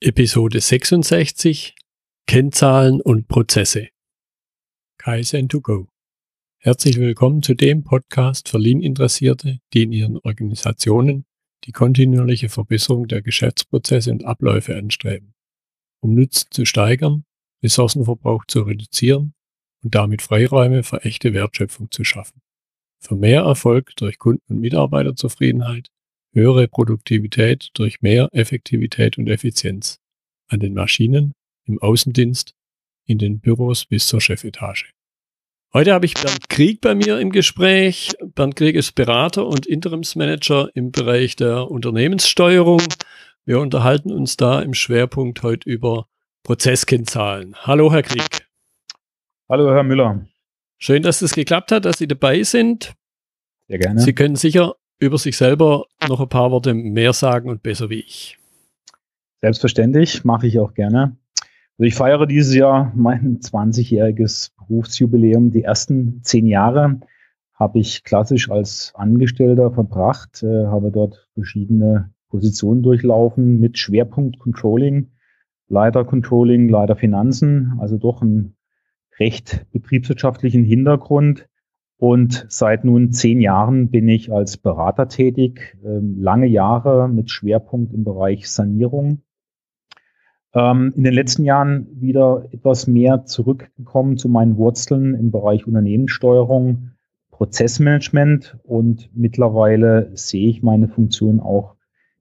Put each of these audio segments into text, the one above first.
Episode 66 Kennzahlen und Prozesse. Kaizen to go. Herzlich willkommen zu dem Podcast für Lean-Interessierte, die in ihren Organisationen die kontinuierliche Verbesserung der Geschäftsprozesse und Abläufe anstreben, um Nutzen zu steigern, Ressourcenverbrauch zu reduzieren und damit Freiräume für echte Wertschöpfung zu schaffen. Für mehr Erfolg durch Kunden- und Mitarbeiterzufriedenheit höhere Produktivität durch mehr Effektivität und Effizienz an den Maschinen, im Außendienst, in den Büros bis zur Chefetage. Heute habe ich Bernd Krieg bei mir im Gespräch. Bernd Krieg ist Berater und Interimsmanager im Bereich der Unternehmenssteuerung. Wir unterhalten uns da im Schwerpunkt heute über Prozesskennzahlen. Hallo, Herr Krieg. Hallo, Herr Müller. Schön, dass es geklappt hat, dass Sie dabei sind. Sehr gerne. Sie können sicher über sich selber noch ein paar Worte mehr sagen und besser wie ich. Selbstverständlich, mache ich auch gerne. Also ich feiere dieses Jahr mein 20-jähriges Berufsjubiläum. Die ersten zehn Jahre habe ich klassisch als Angestellter verbracht, äh, habe dort verschiedene Positionen durchlaufen mit Schwerpunkt Controlling, Leiter Controlling, Leiter Finanzen, also doch einen recht betriebswirtschaftlichen Hintergrund und seit nun zehn Jahren bin ich als Berater tätig, ähm, lange Jahre mit Schwerpunkt im Bereich Sanierung. Ähm, in den letzten Jahren wieder etwas mehr zurückgekommen zu meinen Wurzeln im Bereich Unternehmenssteuerung, Prozessmanagement und mittlerweile sehe ich meine Funktion auch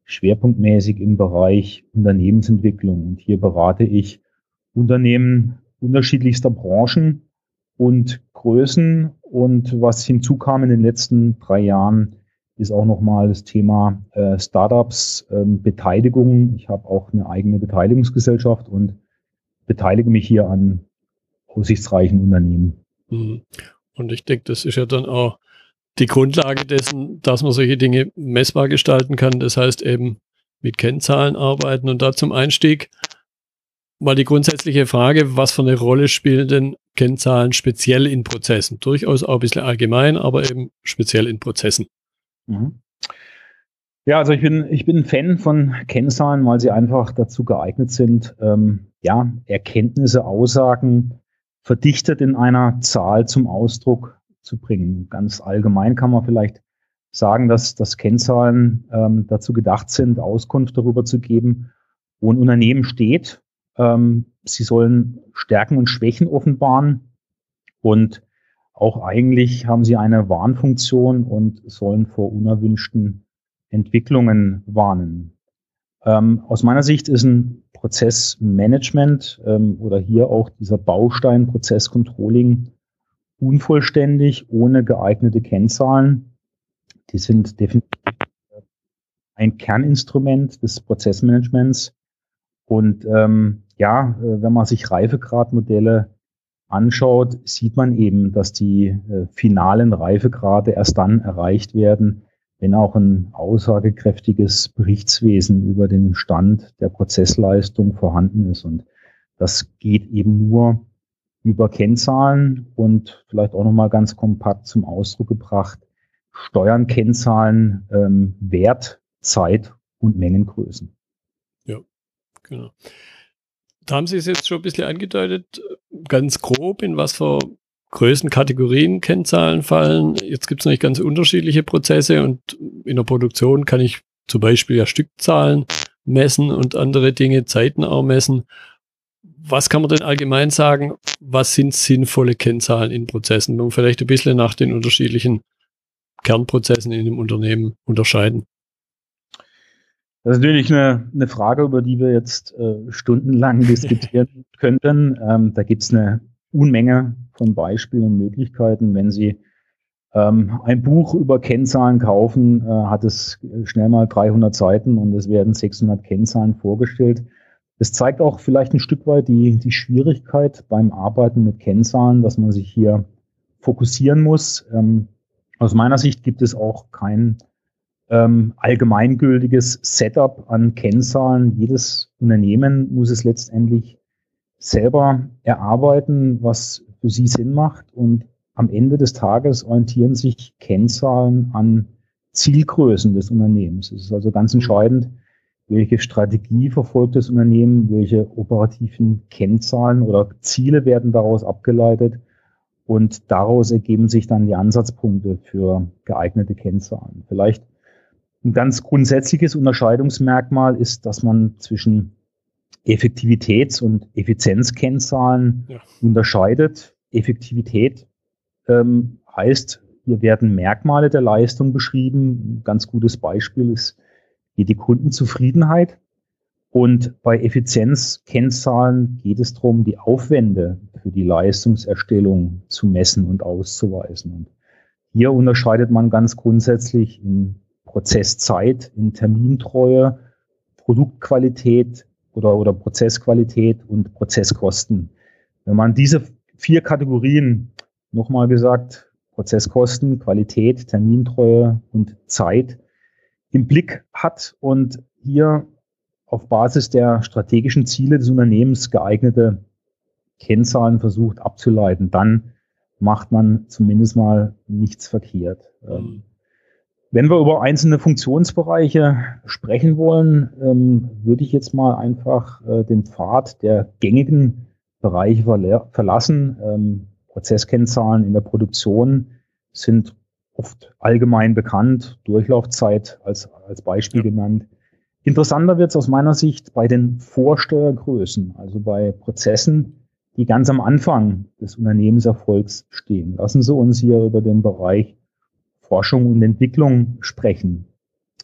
schwerpunktmäßig im Bereich Unternehmensentwicklung. Und hier berate ich Unternehmen unterschiedlichster Branchen und Größen. Und was hinzukam in den letzten drei Jahren, ist auch nochmal das Thema äh, Startups, ähm, Beteiligung. Ich habe auch eine eigene Beteiligungsgesellschaft und beteilige mich hier an aussichtsreichen Unternehmen. Mhm. Und ich denke, das ist ja dann auch die Grundlage dessen, dass man solche Dinge messbar gestalten kann. Das heißt eben mit Kennzahlen arbeiten. Und da zum Einstieg mal die grundsätzliche Frage, was für eine Rolle spielen denn Kennzahlen speziell in Prozessen? Durchaus auch ein bisschen allgemein, aber eben speziell in Prozessen. Mhm. Ja, also ich bin, ich bin ein Fan von Kennzahlen, weil sie einfach dazu geeignet sind, ähm, ja, Erkenntnisse, Aussagen verdichtet in einer Zahl zum Ausdruck zu bringen. Ganz allgemein kann man vielleicht sagen, dass, dass Kennzahlen ähm, dazu gedacht sind, Auskunft darüber zu geben, wo ein Unternehmen steht ähm, sie sollen Stärken und Schwächen offenbaren und auch eigentlich haben sie eine Warnfunktion und sollen vor unerwünschten Entwicklungen warnen. Ähm, aus meiner Sicht ist ein Prozessmanagement ähm, oder hier auch dieser Baustein Prozesscontrolling unvollständig, ohne geeignete Kennzahlen. Die sind definitiv ein Kerninstrument des Prozessmanagements. Und ähm, ja, äh, wenn man sich Reifegradmodelle anschaut, sieht man eben, dass die äh, finalen Reifegrade erst dann erreicht werden, wenn auch ein aussagekräftiges Berichtswesen über den Stand der Prozessleistung vorhanden ist. Und das geht eben nur über Kennzahlen und vielleicht auch nochmal ganz kompakt zum Ausdruck gebracht, steuern Kennzahlen ähm, Wert, Zeit und Mengengrößen. Ja, genau. Da haben Sie es jetzt schon ein bisschen angedeutet, ganz grob, in was für Größenkategorien Kennzahlen fallen. Jetzt gibt es natürlich ganz unterschiedliche Prozesse und in der Produktion kann ich zum Beispiel ja Stückzahlen messen und andere Dinge, Zeiten auch messen. Was kann man denn allgemein sagen? Was sind sinnvolle Kennzahlen in Prozessen? Und vielleicht ein bisschen nach den unterschiedlichen Kernprozessen in dem Unternehmen unterscheiden. Das ist natürlich eine, eine Frage, über die wir jetzt äh, stundenlang diskutieren könnten. Ähm, da gibt es eine Unmenge von Beispielen und Möglichkeiten. Wenn Sie ähm, ein Buch über Kennzahlen kaufen, äh, hat es schnell mal 300 Seiten und es werden 600 Kennzahlen vorgestellt. Das zeigt auch vielleicht ein Stück weit die, die Schwierigkeit beim Arbeiten mit Kennzahlen, dass man sich hier fokussieren muss. Ähm, aus meiner Sicht gibt es auch kein ähm, allgemeingültiges Setup an Kennzahlen. Jedes Unternehmen muss es letztendlich selber erarbeiten, was für sie Sinn macht. Und am Ende des Tages orientieren sich Kennzahlen an Zielgrößen des Unternehmens. Es ist also ganz entscheidend, welche Strategie verfolgt das Unternehmen, welche operativen Kennzahlen oder Ziele werden daraus abgeleitet und daraus ergeben sich dann die Ansatzpunkte für geeignete Kennzahlen. Vielleicht ein ganz grundsätzliches Unterscheidungsmerkmal ist, dass man zwischen Effektivitäts- und Effizienzkennzahlen ja. unterscheidet. Effektivität ähm, heißt, hier werden Merkmale der Leistung beschrieben. Ein ganz gutes Beispiel ist hier die Kundenzufriedenheit. Und bei Effizienzkennzahlen geht es darum, die Aufwände für die Leistungserstellung zu messen und auszuweisen. Und hier unterscheidet man ganz grundsätzlich in Prozesszeit, in Termintreue, Produktqualität oder, oder Prozessqualität und Prozesskosten. Wenn man diese vier Kategorien, nochmal gesagt, Prozesskosten, Qualität, Termintreue und Zeit im Blick hat und hier auf Basis der strategischen Ziele des Unternehmens geeignete Kennzahlen versucht abzuleiten, dann macht man zumindest mal nichts verkehrt. Mhm. Wenn wir über einzelne Funktionsbereiche sprechen wollen, ähm, würde ich jetzt mal einfach äh, den Pfad der gängigen Bereiche verlassen. Ähm, Prozesskennzahlen in der Produktion sind oft allgemein bekannt, Durchlaufzeit als, als Beispiel ja. genannt. Interessanter wird es aus meiner Sicht bei den Vorsteuergrößen, also bei Prozessen, die ganz am Anfang des Unternehmenserfolgs stehen. Lassen Sie uns hier über den Bereich Forschung und Entwicklung sprechen.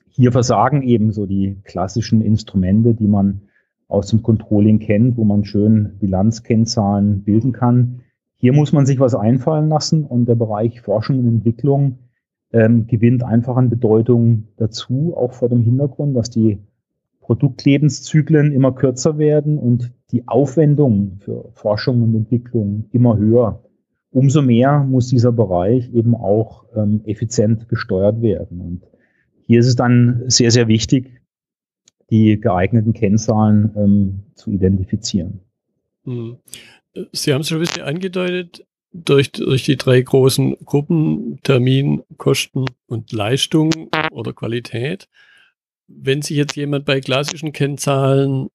Hier versagen ebenso die klassischen Instrumente, die man aus dem Controlling kennt, wo man schön Bilanzkennzahlen bilden kann. Hier muss man sich was einfallen lassen und der Bereich Forschung und Entwicklung ähm, gewinnt einfach an Bedeutung dazu, auch vor dem Hintergrund, dass die Produktlebenszyklen immer kürzer werden und die Aufwendung für Forschung und Entwicklung immer höher. Umso mehr muss dieser Bereich eben auch ähm, effizient gesteuert werden. Und hier ist es dann sehr, sehr wichtig, die geeigneten Kennzahlen ähm, zu identifizieren. Hm. Sie haben es schon ein bisschen angedeutet, durch, durch die drei großen Gruppen, Termin, Kosten und Leistung oder Qualität. Wenn sich jetzt jemand bei klassischen Kennzahlen,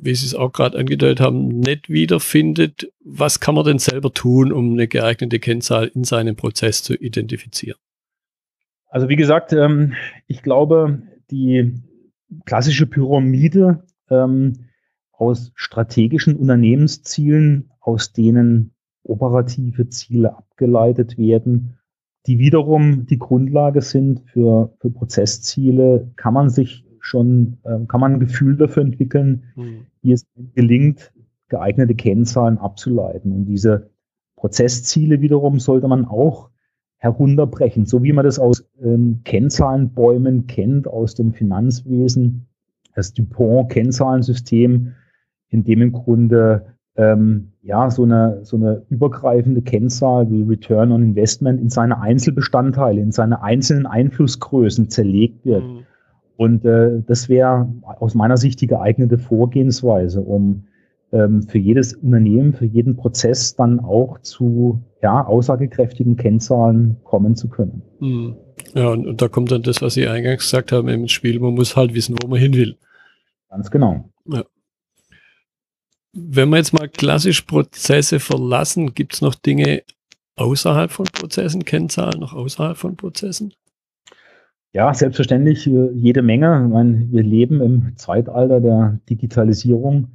wie Sie es auch gerade angedeutet haben, nicht wiederfindet, was kann man denn selber tun, um eine geeignete Kennzahl in seinem Prozess zu identifizieren? Also wie gesagt, ähm, ich glaube, die klassische Pyramide ähm, aus strategischen Unternehmenszielen, aus denen operative Ziele abgeleitet werden, die wiederum die Grundlage sind für, für Prozessziele, kann man sich schon, äh, kann man ein Gefühl dafür entwickeln, mhm. wie es gelingt, geeignete Kennzahlen abzuleiten. Und diese Prozessziele wiederum sollte man auch herunterbrechen, so wie man das aus ähm, Kennzahlenbäumen kennt, aus dem Finanzwesen, das Dupont-Kennzahlensystem, in dem im Grunde ähm, ja, so eine, so eine übergreifende Kennzahl wie Return on Investment in seine Einzelbestandteile, in seine einzelnen Einflussgrößen zerlegt wird. Mhm. Und äh, das wäre aus meiner Sicht die geeignete Vorgehensweise, um ähm, für jedes Unternehmen, für jeden Prozess dann auch zu ja, aussagekräftigen Kennzahlen kommen zu können. Mhm. Ja, und, und da kommt dann das, was Sie eingangs gesagt haben im Spiel, man muss halt wissen, wo man hin will. Ganz genau. Ja. Wenn wir jetzt mal klassisch Prozesse verlassen, gibt es noch Dinge außerhalb von Prozessen, Kennzahlen noch außerhalb von Prozessen? Ja, selbstverständlich äh, jede Menge. Ich meine, wir leben im Zeitalter der Digitalisierung.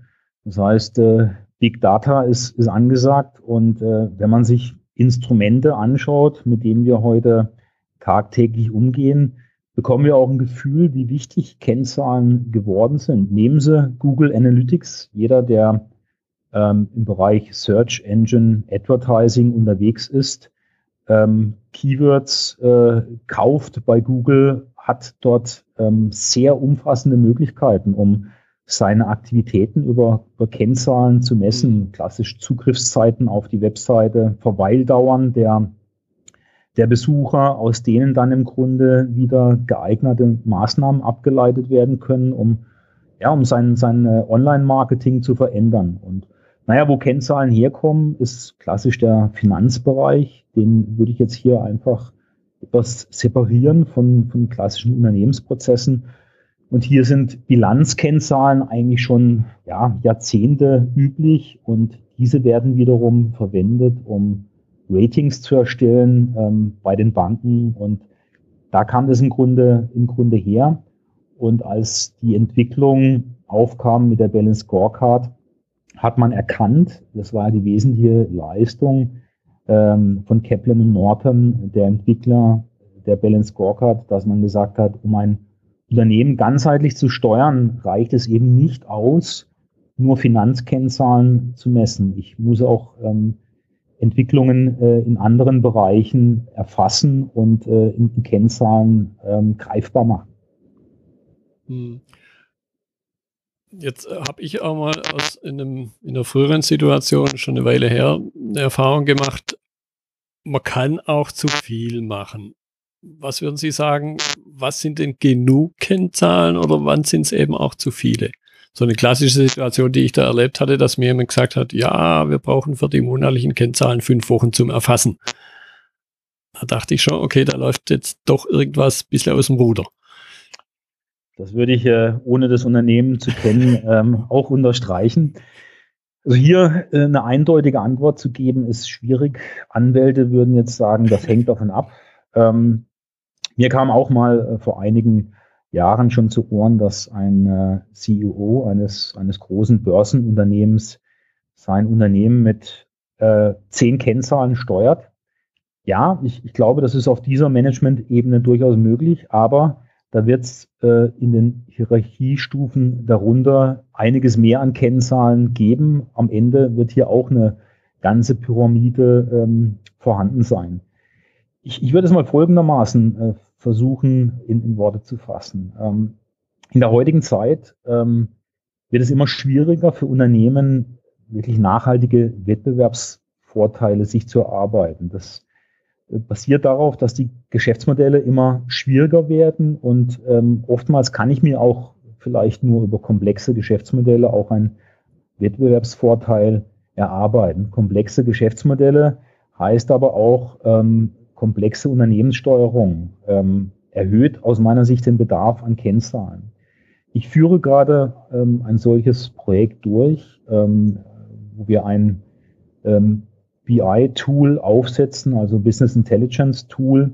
Das heißt, äh, Big Data ist, ist angesagt und äh, wenn man sich Instrumente anschaut, mit denen wir heute tagtäglich umgehen, bekommen wir auch ein Gefühl, wie wichtig Kennzahlen geworden sind. Nehmen Sie Google Analytics. Jeder, der ähm, im Bereich Search Engine Advertising unterwegs ist, ähm, Keywords äh, kauft bei Google, hat dort ähm, sehr umfassende Möglichkeiten, um seine Aktivitäten über, über Kennzahlen zu messen, klassisch Zugriffszeiten auf die Webseite, Verweildauern der der Besucher, aus denen dann im Grunde wieder geeignete Maßnahmen abgeleitet werden können, um, ja, um sein, sein äh, Online-Marketing zu verändern. Und naja, wo Kennzahlen herkommen, ist klassisch der Finanzbereich. Den würde ich jetzt hier einfach etwas separieren von, von klassischen Unternehmensprozessen. Und hier sind Bilanzkennzahlen eigentlich schon ja, Jahrzehnte üblich und diese werden wiederum verwendet, um Ratings zu erstellen ähm, bei den Banken. Und da kam das im Grunde, im Grunde her. Und als die Entwicklung aufkam mit der Balance Scorecard, hat man erkannt, das war die wesentliche Leistung ähm, von Kaplan und Norton, der Entwickler der Balance Scorecard, dass man gesagt hat, um ein Unternehmen ganzheitlich zu steuern, reicht es eben nicht aus, nur Finanzkennzahlen zu messen. Ich muss auch ähm, Entwicklungen äh, in anderen Bereichen erfassen und äh, in, in Kennzahlen ähm, greifbar machen. Hm. Jetzt äh, habe ich auch mal aus in, einem, in einer früheren Situation schon eine Weile her eine Erfahrung gemacht, man kann auch zu viel machen. Was würden Sie sagen, was sind denn genug Kennzahlen oder wann sind es eben auch zu viele? So eine klassische Situation, die ich da erlebt hatte, dass mir jemand gesagt hat, ja, wir brauchen für die monatlichen Kennzahlen fünf Wochen zum Erfassen. Da dachte ich schon, okay, da läuft jetzt doch irgendwas ein bisschen aus dem Ruder. Das würde ich, äh, ohne das Unternehmen zu kennen, ähm, auch unterstreichen. Also hier äh, eine eindeutige Antwort zu geben, ist schwierig. Anwälte würden jetzt sagen, das hängt davon ab. Ähm, mir kam auch mal äh, vor einigen Jahren schon zu Ohren, dass ein CEO eines, eines großen Börsenunternehmens sein Unternehmen mit äh, zehn Kennzahlen steuert. Ja, ich, ich glaube, das ist auf dieser Management-Ebene durchaus möglich, aber da wird es äh, in den Hierarchiestufen darunter einiges mehr an Kennzahlen geben. Am Ende wird hier auch eine ganze Pyramide ähm, vorhanden sein. Ich, ich würde es mal folgendermaßen äh, versuchen, in, in, Worte zu fassen. Ähm, in der heutigen Zeit ähm, wird es immer schwieriger für Unternehmen, wirklich nachhaltige Wettbewerbsvorteile sich zu erarbeiten. Das basiert darauf, dass die Geschäftsmodelle immer schwieriger werden und ähm, oftmals kann ich mir auch vielleicht nur über komplexe Geschäftsmodelle auch einen Wettbewerbsvorteil erarbeiten. Komplexe Geschäftsmodelle heißt aber auch ähm, komplexe Unternehmenssteuerung, ähm, erhöht aus meiner Sicht den Bedarf an Kennzahlen. Ich führe gerade ähm, ein solches Projekt durch, ähm, wo wir ein ähm, BI-Tool aufsetzen, also Business Intelligence Tool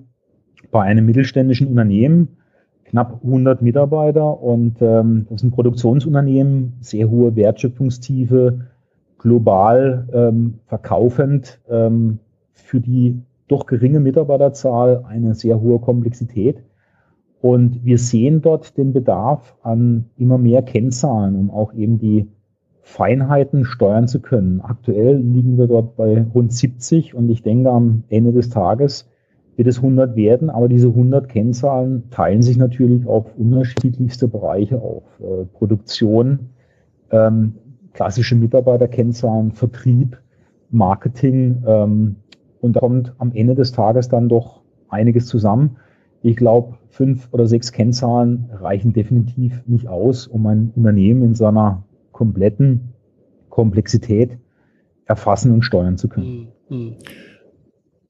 bei einem mittelständischen Unternehmen, knapp 100 Mitarbeiter und ähm, das ist ein Produktionsunternehmen, sehr hohe Wertschöpfungstiefe, global ähm, verkaufend, ähm, für die doch geringe Mitarbeiterzahl eine sehr hohe Komplexität. Und wir sehen dort den Bedarf an immer mehr Kennzahlen, um auch eben die Feinheiten steuern zu können. Aktuell liegen wir dort bei rund 70 und ich denke, am Ende des Tages wird es 100 werden, aber diese 100 Kennzahlen teilen sich natürlich auf unterschiedlichste Bereiche auf. Äh, Produktion, ähm, klassische Mitarbeiterkennzahlen, Vertrieb, Marketing ähm, und da kommt am Ende des Tages dann doch einiges zusammen. Ich glaube, fünf oder sechs Kennzahlen reichen definitiv nicht aus, um ein Unternehmen in seiner kompletten Komplexität erfassen und steuern zu können. Hm, hm.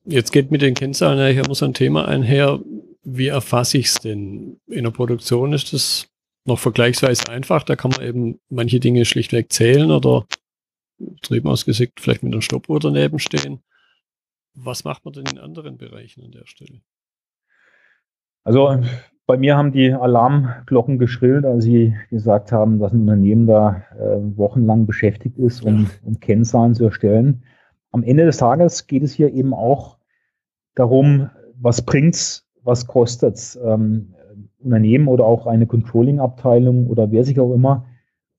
Jetzt geht mit den Kennzahlen ja immer so ein Thema einher. Wie erfasse ich es denn? In der Produktion ist das noch vergleichsweise einfach. Da kann man eben manche Dinge schlichtweg zählen oder drüben ausgesickt vielleicht mit einer Stoppuhr daneben stehen. Was macht man denn in anderen Bereichen an der Stelle? Also bei mir haben die Alarmglocken geschrillt, als sie gesagt haben, dass ein Unternehmen da äh, wochenlang beschäftigt ist, um, um Kennzahlen zu erstellen. Am Ende des Tages geht es hier eben auch darum, was bringt's, was kostet's. Ähm, Unternehmen oder auch eine Controlling-Abteilung oder wer sich auch immer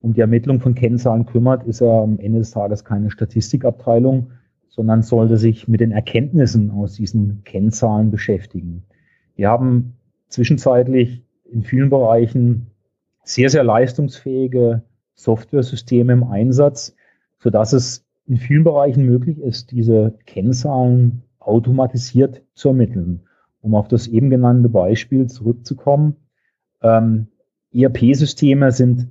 um die Ermittlung von Kennzahlen kümmert, ist ja am Ende des Tages keine Statistikabteilung, sondern sollte sich mit den Erkenntnissen aus diesen Kennzahlen beschäftigen. Wir haben zwischenzeitlich in vielen Bereichen sehr, sehr leistungsfähige Software-Systeme im Einsatz, so dass es in vielen Bereichen möglich ist, diese Kennzahlen automatisiert zu ermitteln. Um auf das eben genannte Beispiel zurückzukommen. Ähm, ERP-Systeme sind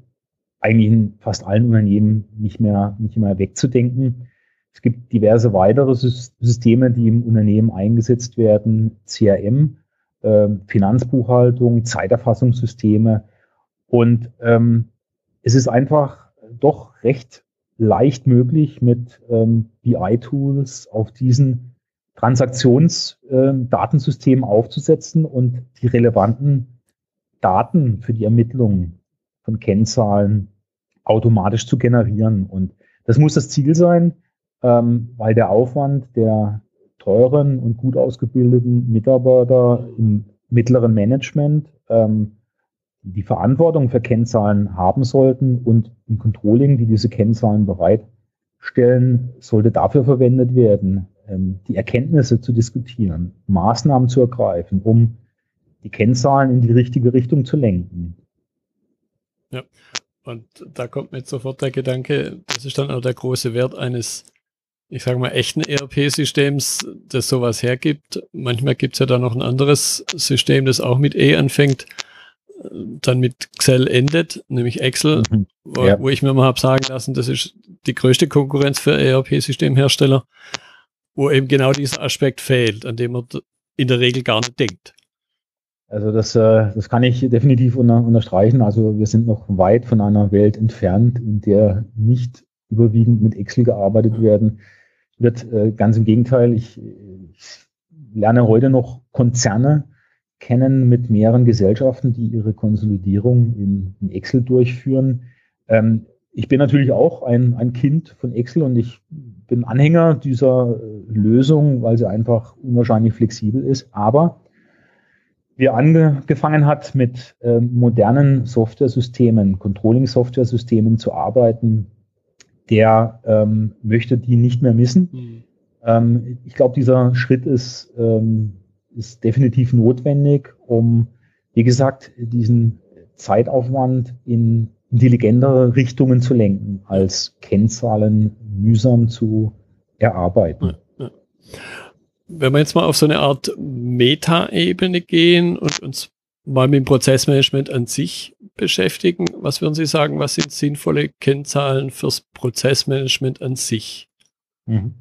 eigentlich in fast allen Unternehmen nicht mehr, nicht mehr wegzudenken. Es gibt diverse weitere Systeme, die im Unternehmen eingesetzt werden. CRM, Finanzbuchhaltung, Zeiterfassungssysteme. Und ähm, es ist einfach doch recht leicht möglich, mit ähm, BI-Tools auf diesen Transaktionsdatensystemen äh, aufzusetzen und die relevanten Daten für die Ermittlung von Kennzahlen automatisch zu generieren. Und das muss das Ziel sein, ähm, weil der Aufwand der teuren und gut ausgebildeten Mitarbeiter im mittleren Management ähm, die Verantwortung für Kennzahlen haben sollten und im Controlling, die diese Kennzahlen bereitstellen, sollte dafür verwendet werden, ähm, die Erkenntnisse zu diskutieren, Maßnahmen zu ergreifen, um die Kennzahlen in die richtige Richtung zu lenken. Ja, und da kommt mir sofort der Gedanke, das ist dann auch der große Wert eines, ich sage mal, echten ERP-Systems, das sowas hergibt. Manchmal gibt es ja da noch ein anderes System, das auch mit E anfängt, dann mit Excel endet, nämlich Excel, mhm. wo, ja. wo, ich mir mal habe sagen lassen, das ist die größte Konkurrenz für ERP-Systemhersteller, wo eben genau dieser Aspekt fehlt, an dem man in der Regel gar nicht denkt. Also das, äh, das kann ich definitiv unter, unterstreichen. Also wir sind noch weit von einer Welt entfernt, in der nicht überwiegend mit Excel gearbeitet werden wird. Äh, ganz im Gegenteil, ich, ich lerne heute noch Konzerne, kennen mit mehreren Gesellschaften, die ihre Konsolidierung in, in Excel durchführen. Ähm, ich bin natürlich auch ein, ein Kind von Excel und ich bin Anhänger dieser äh, Lösung, weil sie einfach unwahrscheinlich flexibel ist. Aber wie angefangen hat, mit äh, modernen Software-Systemen, Controlling-Software-Systemen zu arbeiten, der ähm, möchte die nicht mehr missen. Mhm. Ähm, ich glaube, dieser Schritt ist ähm, ist definitiv notwendig, um, wie gesagt, diesen Zeitaufwand in intelligentere Richtungen zu lenken, als Kennzahlen mühsam zu erarbeiten. Ja, ja. Wenn wir jetzt mal auf so eine Art Meta-Ebene gehen und uns mal mit dem Prozessmanagement an sich beschäftigen, was würden Sie sagen, was sind sinnvolle Kennzahlen fürs Prozessmanagement an sich? Mhm.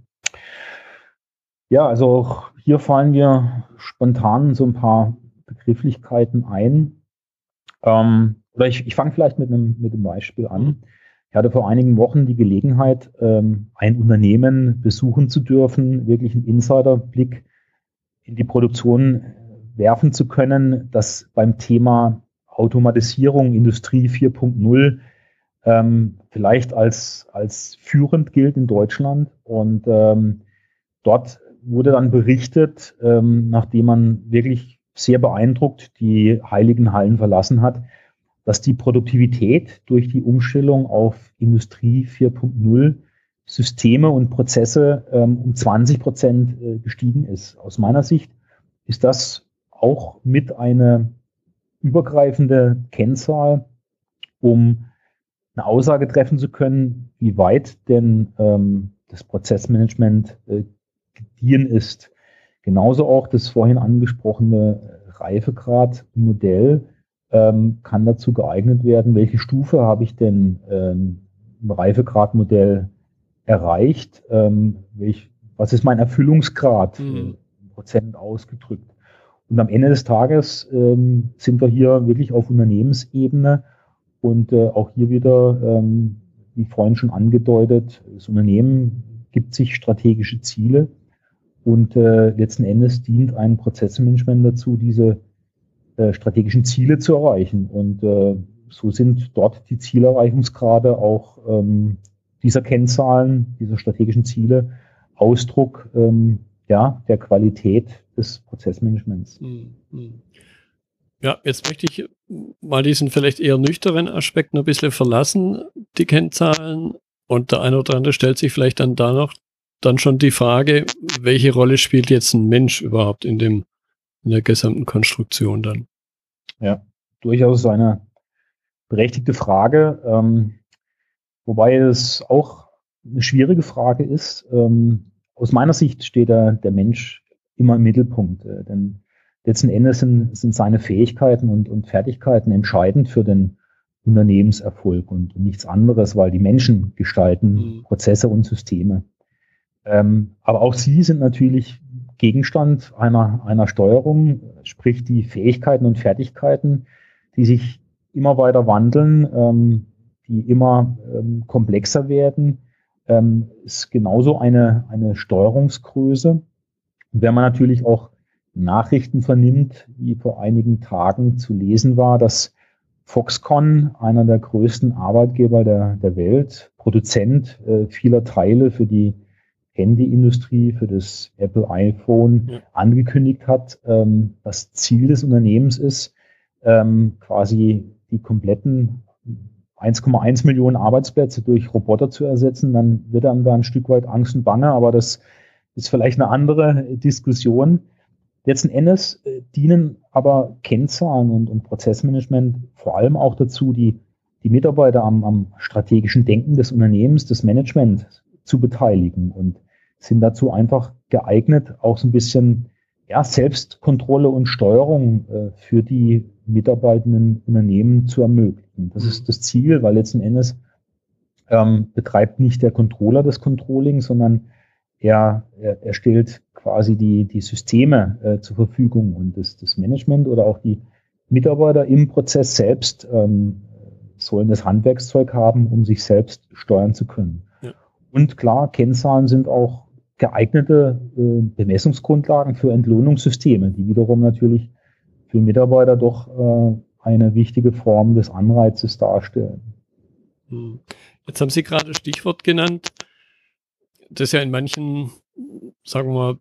Ja, also auch hier fallen mir spontan so ein paar Begrifflichkeiten ein. Ähm, oder ich, ich fange vielleicht mit einem, mit einem Beispiel an. Ich hatte vor einigen Wochen die Gelegenheit, ähm, ein Unternehmen besuchen zu dürfen, wirklich einen Insiderblick in die Produktion werfen zu können, das beim Thema Automatisierung, Industrie 4.0 ähm, vielleicht als, als führend gilt in Deutschland. Und ähm, dort wurde dann berichtet, ähm, nachdem man wirklich sehr beeindruckt die heiligen Hallen verlassen hat, dass die Produktivität durch die Umstellung auf Industrie 4.0 Systeme und Prozesse ähm, um 20 Prozent äh, gestiegen ist. Aus meiner Sicht ist das auch mit eine übergreifende Kennzahl, um eine Aussage treffen zu können, wie weit denn ähm, das Prozessmanagement äh, gediehen ist. Genauso auch das vorhin angesprochene Reifegrad-Modell ähm, kann dazu geeignet werden, welche Stufe habe ich denn ähm, im Reifegradmodell erreicht, ähm, welch, was ist mein Erfüllungsgrad mhm. Prozent ausgedrückt. Und am Ende des Tages ähm, sind wir hier wirklich auf Unternehmensebene und äh, auch hier wieder, ähm, wie vorhin schon angedeutet, das Unternehmen gibt sich strategische Ziele und äh, letzten Endes dient ein Prozessmanagement dazu, diese äh, strategischen Ziele zu erreichen. Und äh, so sind dort die Zielerreichungsgrade auch ähm, dieser Kennzahlen, dieser strategischen Ziele Ausdruck ähm, ja, der Qualität des Prozessmanagements. Hm, hm. Ja, jetzt möchte ich mal diesen vielleicht eher nüchternen Aspekt noch ein bisschen verlassen, die Kennzahlen. Und der eine oder andere stellt sich vielleicht dann da noch dann schon die Frage, welche Rolle spielt jetzt ein Mensch überhaupt in dem, in der gesamten Konstruktion dann? Ja, durchaus eine berechtigte Frage, ähm, wobei es auch eine schwierige Frage ist. Ähm, aus meiner Sicht steht der, der Mensch immer im Mittelpunkt, äh, denn letzten Endes sind, sind seine Fähigkeiten und, und Fertigkeiten entscheidend für den Unternehmenserfolg und, und nichts anderes, weil die Menschen gestalten mhm. Prozesse und Systeme. Ähm, aber auch sie sind natürlich Gegenstand einer, einer Steuerung, sprich die Fähigkeiten und Fertigkeiten, die sich immer weiter wandeln, ähm, die immer ähm, komplexer werden, ähm, ist genauso eine, eine Steuerungsgröße. Und wenn man natürlich auch Nachrichten vernimmt, wie vor einigen Tagen zu lesen war, dass Foxconn, einer der größten Arbeitgeber der, der Welt, Produzent äh, vieler Teile für die Handyindustrie, für das Apple iPhone ja. angekündigt hat. Ähm, das Ziel des Unternehmens ist, ähm, quasi die kompletten 1,1 Millionen Arbeitsplätze durch Roboter zu ersetzen, dann wird einem da ein Stück weit Angst und Bange, aber das ist vielleicht eine andere Diskussion. Letzten Endes äh, dienen aber Kennzahlen und, und, Prozessmanagement vor allem auch dazu, die, die Mitarbeiter am, am strategischen Denken des Unternehmens, des Managements zu beteiligen und sind dazu einfach geeignet, auch so ein bisschen ja, Selbstkontrolle und Steuerung äh, für die mitarbeitenden Unternehmen zu ermöglichen. Das ist das Ziel, weil letzten Endes ähm, betreibt nicht der Controller das Controlling, sondern er, er, er stellt quasi die, die Systeme äh, zur Verfügung und das, das Management oder auch die Mitarbeiter im Prozess selbst ähm, sollen das Handwerkszeug haben, um sich selbst steuern zu können. Ja. Und klar, Kennzahlen sind auch geeignete äh, Bemessungsgrundlagen für Entlohnungssysteme, die wiederum natürlich für Mitarbeiter doch äh, eine wichtige Form des Anreizes darstellen. Hm. Jetzt haben Sie gerade Stichwort genannt, das ja in manchen, sagen wir mal,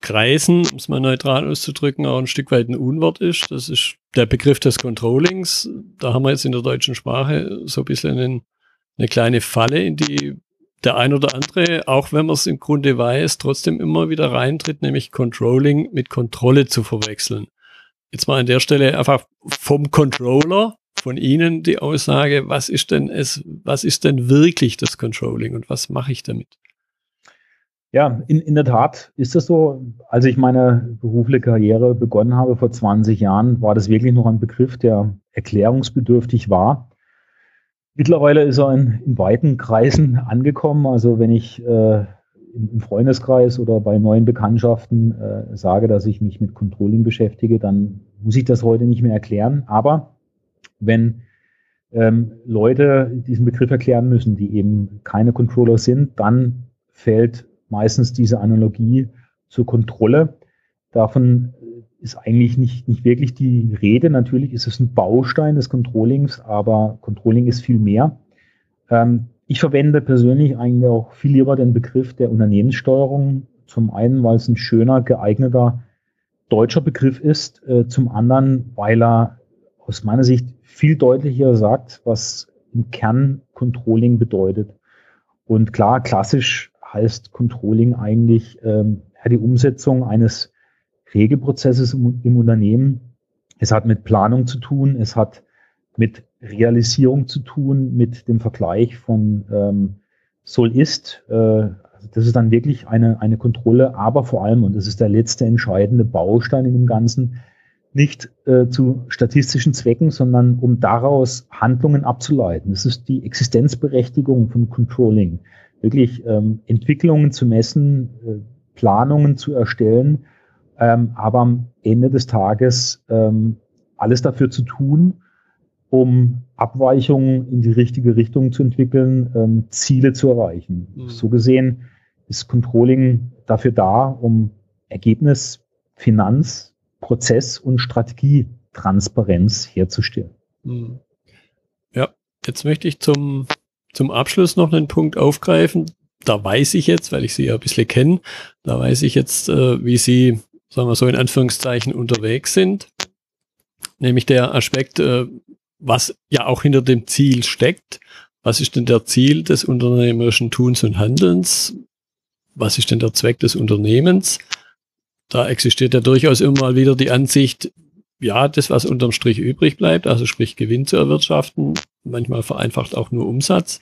Kreisen, um es mal neutral auszudrücken, auch ein Stück weit ein Unwort ist. Das ist der Begriff des Controllings. Da haben wir jetzt in der deutschen Sprache so ein bisschen einen, eine kleine Falle, in die der ein oder andere, auch wenn man es im Grunde weiß, trotzdem immer wieder reintritt, nämlich Controlling mit Kontrolle zu verwechseln jetzt mal an der Stelle einfach vom Controller, von Ihnen die Aussage, was ist denn es, was ist denn wirklich das Controlling und was mache ich damit? Ja, in, in der Tat ist das so. Als ich meine berufliche Karriere begonnen habe vor 20 Jahren, war das wirklich noch ein Begriff, der erklärungsbedürftig war. Mittlerweile ist er in, in weiten Kreisen angekommen. Also wenn ich äh, im Freundeskreis oder bei neuen Bekanntschaften äh, sage, dass ich mich mit Controlling beschäftige, dann muss ich das heute nicht mehr erklären. Aber wenn ähm, Leute diesen Begriff erklären müssen, die eben keine Controller sind, dann fällt meistens diese Analogie zur Kontrolle. Davon ist eigentlich nicht, nicht wirklich die Rede. Natürlich ist es ein Baustein des Controllings, aber Controlling ist viel mehr. Ähm, ich verwende persönlich eigentlich auch viel lieber den Begriff der Unternehmenssteuerung. Zum einen, weil es ein schöner, geeigneter deutscher Begriff ist. Äh, zum anderen, weil er aus meiner Sicht viel deutlicher sagt, was im Kern Controlling bedeutet. Und klar, klassisch heißt Controlling eigentlich ähm, die Umsetzung eines Regelprozesses im, im Unternehmen. Es hat mit Planung zu tun, es hat mit Realisierung zu tun, mit dem Vergleich von ähm, soll ist. Äh, also das ist dann wirklich eine, eine Kontrolle, aber vor allem, und das ist der letzte entscheidende Baustein in dem Ganzen, nicht äh, zu statistischen Zwecken, sondern um daraus Handlungen abzuleiten. Das ist die Existenzberechtigung von Controlling. Wirklich ähm, Entwicklungen zu messen, äh, Planungen zu erstellen, ähm, aber am Ende des Tages ähm, alles dafür zu tun, um Abweichungen in die richtige Richtung zu entwickeln, ähm, Ziele zu erreichen. Mhm. So gesehen ist Controlling dafür da, um Ergebnis, Finanz, Prozess und Strategietransparenz herzustellen. Mhm. Ja, jetzt möchte ich zum, zum Abschluss noch einen Punkt aufgreifen. Da weiß ich jetzt, weil ich Sie ja ein bisschen kenne, da weiß ich jetzt, äh, wie Sie, sagen wir so in Anführungszeichen, unterwegs sind. Nämlich der Aspekt, äh, was ja auch hinter dem Ziel steckt. Was ist denn der Ziel des unternehmerischen Tuns und Handelns? Was ist denn der Zweck des Unternehmens? Da existiert ja durchaus immer mal wieder die Ansicht, ja, das, was unterm Strich übrig bleibt, also sprich Gewinn zu erwirtschaften, manchmal vereinfacht auch nur Umsatz.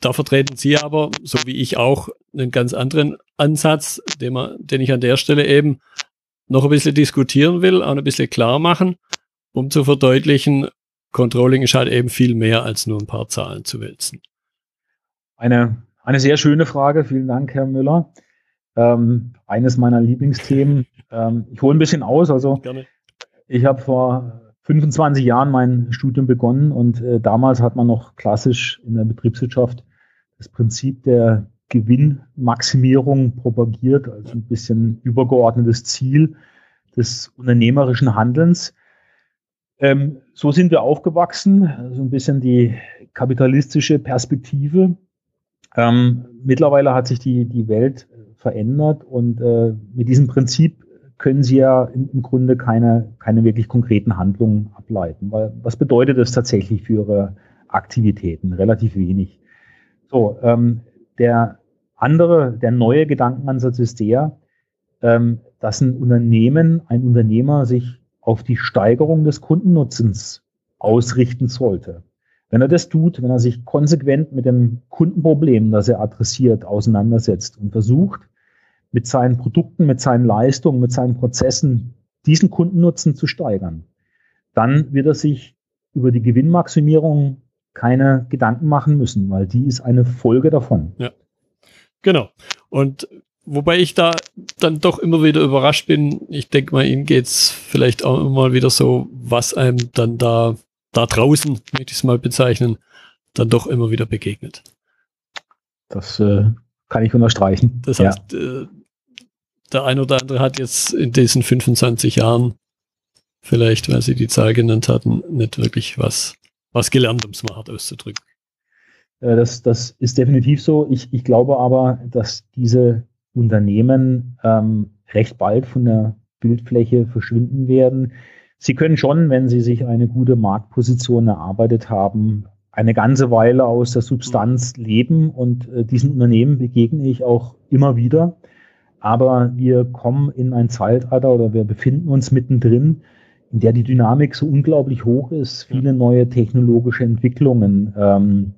Da vertreten Sie aber, so wie ich auch, einen ganz anderen Ansatz, den, man, den ich an der Stelle eben noch ein bisschen diskutieren will, auch ein bisschen klar machen, um zu verdeutlichen, Controlling ist halt eben viel mehr als nur ein paar Zahlen zu wälzen. Eine, eine sehr schöne Frage. Vielen Dank, Herr Müller. Ähm, eines meiner Lieblingsthemen. Ähm, ich hole ein bisschen aus. Also Gerne. ich habe vor 25 Jahren mein Studium begonnen und äh, damals hat man noch klassisch in der Betriebswirtschaft das Prinzip der Gewinnmaximierung propagiert, als ein bisschen übergeordnetes Ziel des unternehmerischen Handelns. Ähm, so sind wir aufgewachsen, so ein bisschen die kapitalistische Perspektive. Ähm, mittlerweile hat sich die, die Welt verändert und äh, mit diesem Prinzip können Sie ja im, im, Grunde keine, keine wirklich konkreten Handlungen ableiten. Weil was bedeutet das tatsächlich für Ihre Aktivitäten? Relativ wenig. So, ähm, der andere, der neue Gedankenansatz ist der, ähm, dass ein Unternehmen, ein Unternehmer sich auf die Steigerung des Kundennutzens ausrichten sollte. Wenn er das tut, wenn er sich konsequent mit dem Kundenproblem, das er adressiert, auseinandersetzt und versucht, mit seinen Produkten, mit seinen Leistungen, mit seinen Prozessen diesen Kundennutzen zu steigern, dann wird er sich über die Gewinnmaximierung keine Gedanken machen müssen, weil die ist eine Folge davon. Ja, genau. Und wobei ich da dann doch immer wieder überrascht bin, ich denke mal, Ihnen geht es vielleicht auch immer wieder so, was einem dann da, da draußen, möchte ich es mal bezeichnen, dann doch immer wieder begegnet. Das äh, kann ich unterstreichen. Das heißt, ja. äh, der ein oder andere hat jetzt in diesen 25 Jahren vielleicht, weil Sie die Zahl genannt hatten, nicht wirklich was, was gelernt, um es mal hart auszudrücken. Äh, das, das ist definitiv so. Ich, ich glaube aber, dass diese Unternehmen ähm, recht bald von der Bildfläche verschwinden werden. Sie können schon, wenn Sie sich eine gute Marktposition erarbeitet haben, eine ganze Weile aus der Substanz leben und äh, diesen Unternehmen begegne ich auch immer wieder. Aber wir kommen in ein Zeitalter oder wir befinden uns mittendrin, in der die Dynamik so unglaublich hoch ist, viele neue technologische Entwicklungen, ähm,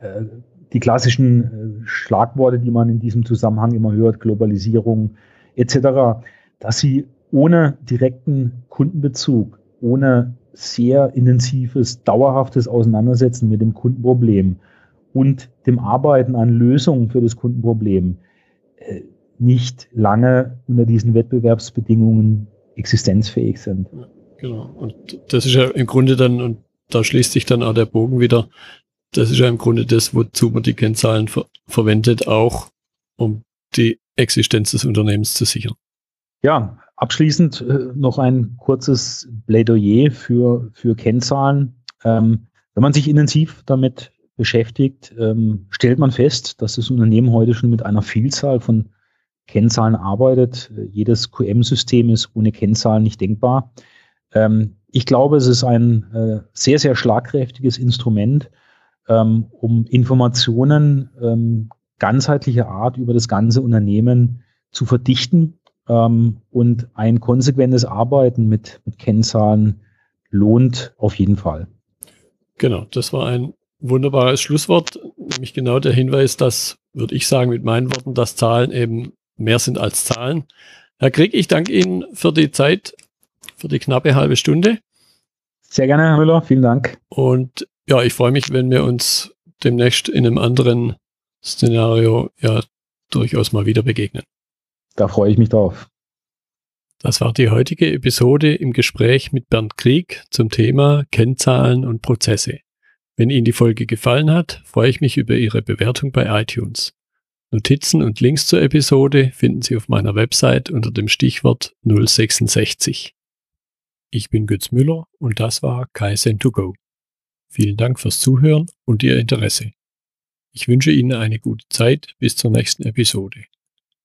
äh, die klassischen äh, Schlagworte, die man in diesem Zusammenhang immer hört, Globalisierung etc., dass sie ohne direkten Kundenbezug, ohne sehr intensives, dauerhaftes Auseinandersetzen mit dem Kundenproblem und dem Arbeiten an Lösungen für das Kundenproblem äh, nicht lange unter diesen Wettbewerbsbedingungen existenzfähig sind. Genau. Und das ist ja im Grunde dann, und da schließt sich dann auch der Bogen wieder, das ist ja im Grunde das, wozu man die Kennzahlen ver verwendet, auch um die Existenz des Unternehmens zu sichern. Ja, abschließend äh, noch ein kurzes Plädoyer für, für Kennzahlen. Ähm, wenn man sich intensiv damit beschäftigt, ähm, stellt man fest, dass das Unternehmen heute schon mit einer Vielzahl von Kennzahlen arbeitet. Jedes QM-System ist ohne Kennzahlen nicht denkbar. Ähm, ich glaube, es ist ein äh, sehr, sehr schlagkräftiges Instrument, ähm, um Informationen ähm, ganzheitlicher Art über das ganze Unternehmen zu verdichten ähm, und ein konsequentes Arbeiten mit, mit Kennzahlen lohnt auf jeden Fall. Genau, das war ein wunderbares Schlusswort, nämlich genau der Hinweis, dass, würde ich sagen mit meinen Worten, dass Zahlen eben mehr sind als Zahlen. Herr Krieg, ich danke Ihnen für die Zeit, für die knappe halbe Stunde. Sehr gerne, Herr Müller, vielen Dank. Und ja, ich freue mich, wenn wir uns demnächst in einem anderen Szenario ja durchaus mal wieder begegnen. Da freue ich mich drauf. Das war die heutige Episode im Gespräch mit Bernd Krieg zum Thema Kennzahlen und Prozesse. Wenn Ihnen die Folge gefallen hat, freue ich mich über Ihre Bewertung bei iTunes. Notizen und Links zur Episode finden Sie auf meiner Website unter dem Stichwort 066. Ich bin Götz Müller und das war Kaizen2Go. Vielen Dank fürs Zuhören und Ihr Interesse. Ich wünsche Ihnen eine gute Zeit bis zur nächsten Episode.